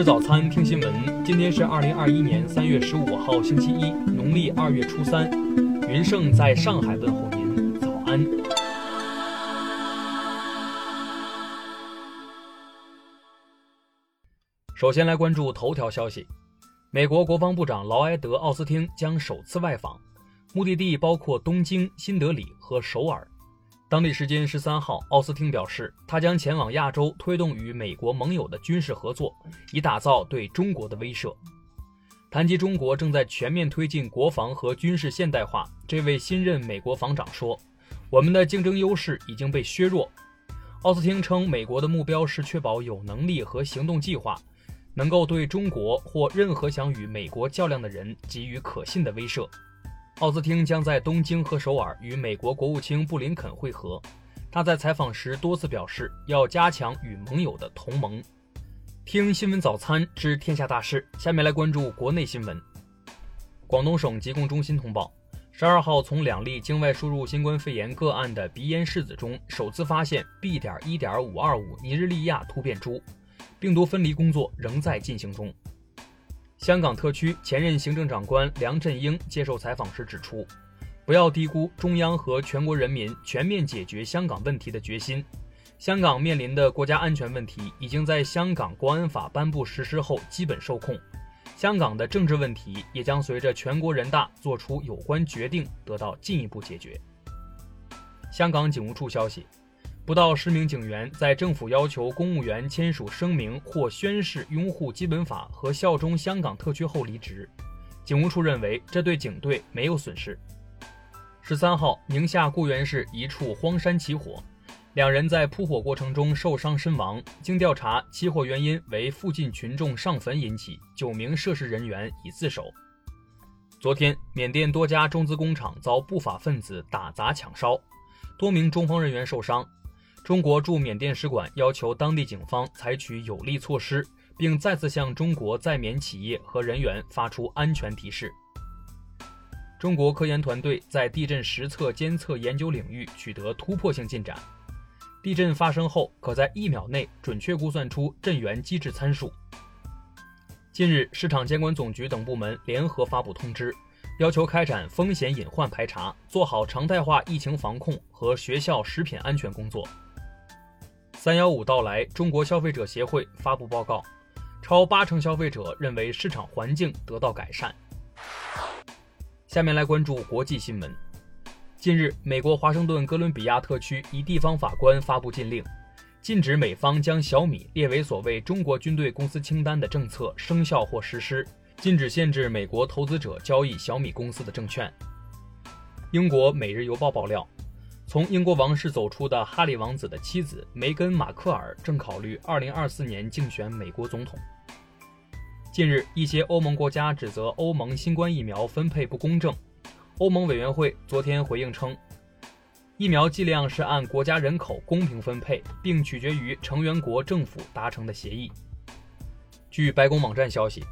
吃早餐，听新闻。今天是二零二一年三月十五号，星期一，农历二月初三。云盛在上海问候您，早安。首先来关注头条消息：美国国防部长劳埃德·奥斯汀将首次外访，目的地包括东京、新德里和首尔。当地时间十三号，奥斯汀表示，他将前往亚洲，推动与美国盟友的军事合作，以打造对中国的威慑。谈及中国正在全面推进国防和军事现代化，这位新任美国防长说：“我们的竞争优势已经被削弱。”奥斯汀称，美国的目标是确保有能力和行动计划，能够对中国或任何想与美国较量的人给予可信的威慑。奥斯汀将在东京和首尔与美国国务卿布林肯会合。他在采访时多次表示要加强与盟友的同盟。听新闻早餐知天下大事，下面来关注国内新闻。广东省疾控中心通报，十二号从两例境外输入新冠肺炎个案的鼻咽拭子中首次发现 B. 点一点五二五尼日利亚突变株，病毒分离工作仍在进行中。香港特区前任行政长官梁振英接受采访时指出，不要低估中央和全国人民全面解决香港问题的决心。香港面临的国家安全问题已经在香港国安法颁布实施后基本受控，香港的政治问题也将随着全国人大作出有关决定得到进一步解决。香港警务处消息。不到十名警员在政府要求公务员签署声明或宣誓拥护基本法和效忠香港特区后离职，警务处认为这对警队没有损失。十三号，宁夏固原市一处荒山起火，两人在扑火过程中受伤身亡。经调查，起火原因为附近群众上坟引起，九名涉事人员已自首。昨天，缅甸多家中资工厂遭不法分子打砸抢烧，多名中方人员受伤。中国驻缅甸使馆要求当地警方采取有力措施，并再次向中国在缅企业和人员发出安全提示。中国科研团队在地震实测监测研究领域取得突破性进展。地震发生后，可在一秒内准确估算出震源机制参数。近日，市场监管总局等部门联合发布通知。要求开展风险隐患排查，做好常态化疫情防控和学校食品安全工作。三幺五到来，中国消费者协会发布报告，超八成消费者认为市场环境得到改善。下面来关注国际新闻。近日，美国华盛顿哥伦比亚特区一地方法官发布禁令，禁止美方将小米列为所谓中国军队公司清单的政策生效或实施。禁止限制美国投资者交易小米公司的证券。英国《每日邮报》爆料，从英国王室走出的哈里王子的妻子梅根·马克尔正考虑2024年竞选美国总统。近日，一些欧盟国家指责欧盟新冠疫苗分配不公正。欧盟委员会昨天回应称，疫苗剂量是按国家人口公平分配，并取决于成员国政府达成的协议。据白宫网站消息。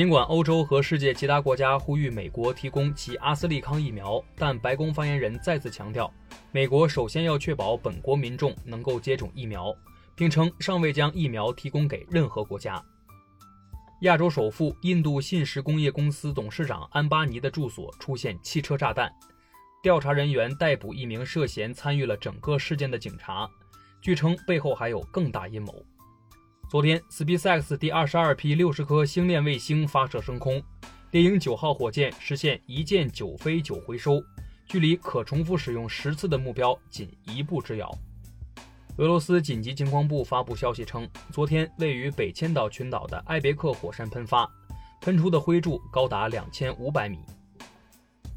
尽管欧洲和世界其他国家呼吁美国提供其阿斯利康疫苗，但白宫发言人再次强调，美国首先要确保本国民众能够接种疫苗，并称尚未将疫苗提供给任何国家。亚洲首富印度信实工业公司董事长安巴尼的住所出现汽车炸弹，调查人员逮捕一名涉嫌参与了整个事件的警察，据称背后还有更大阴谋。昨天，SpaceX 第二十二批六十颗星链卫星发射升空，猎鹰九号火箭实现一箭九飞九回收，距离可重复使用十次的目标仅一步之遥。俄罗斯紧急情况部发布消息称，昨天位于北千岛群岛的埃别克火山喷发，喷出的灰柱高达两千五百米。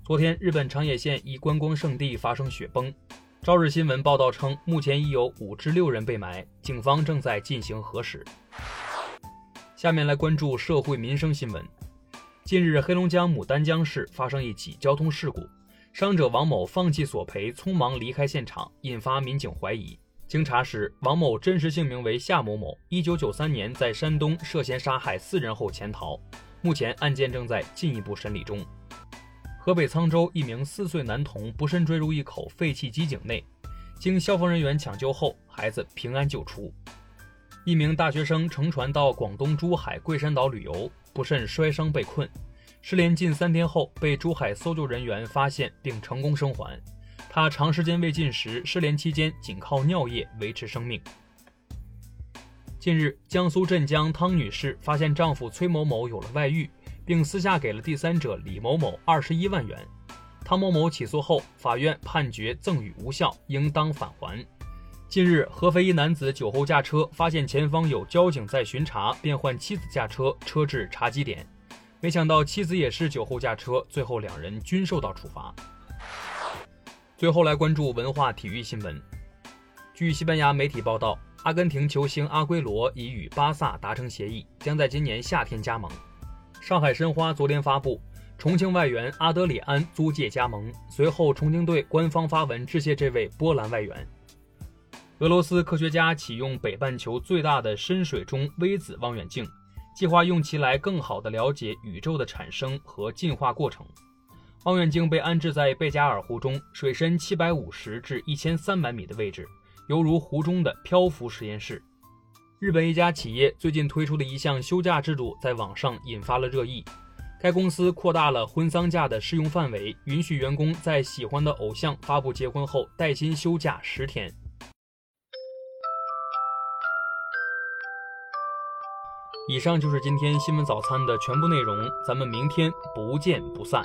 昨天，日本长野县一观光胜地发生雪崩。朝日新闻报道称，目前已有五至六人被埋，警方正在进行核实。下面来关注社会民生新闻。近日，黑龙江牡丹江市发生一起交通事故，伤者王某放弃索赔，匆忙离开现场，引发民警怀疑。经查实，王某真实姓名为夏某某，一九九三年在山东涉嫌杀害四人后潜逃，目前案件正在进一步审理中。河北沧州一名四岁男童不慎坠入一口废弃机井内，经消防人员抢救后，孩子平安救出。一名大学生乘船到广东珠海桂山岛旅游，不慎摔伤被困，失联近三天后被珠海搜救人员发现并成功生还。他长时间未进食，失联期间仅靠尿液维持生命。近日，江苏镇江汤女士发现丈夫崔某某有了外遇，并私下给了第三者李某某二十一万元。汤某某起诉后，法院判决赠与无效，应当返还。近日，合肥一男子酒后驾车，发现前方有交警在巡查，便换妻子驾车，车至查缉点，没想到妻子也是酒后驾车，最后两人均受到处罚。最后来关注文化体育新闻。据西班牙媒体报道，阿根廷球星阿圭罗已与巴萨达成协议，将在今年夏天加盟。上海申花昨天发布，重庆外援阿德里安租借加盟，随后重庆队官方发文致谢这位波兰外援。俄罗斯科学家启用北半球最大的深水中微子望远镜，计划用其来更好地了解宇宙的产生和进化过程。望远镜被安置在贝加尔湖中，水深七百五十至一千三百米的位置，犹如湖中的漂浮实验室。日本一家企业最近推出的一项休假制度在网上引发了热议。该公司扩大了婚丧假的适用范围，允许员工在喜欢的偶像发布结婚后带薪休假十天。以上就是今天新闻早餐的全部内容，咱们明天不见不散。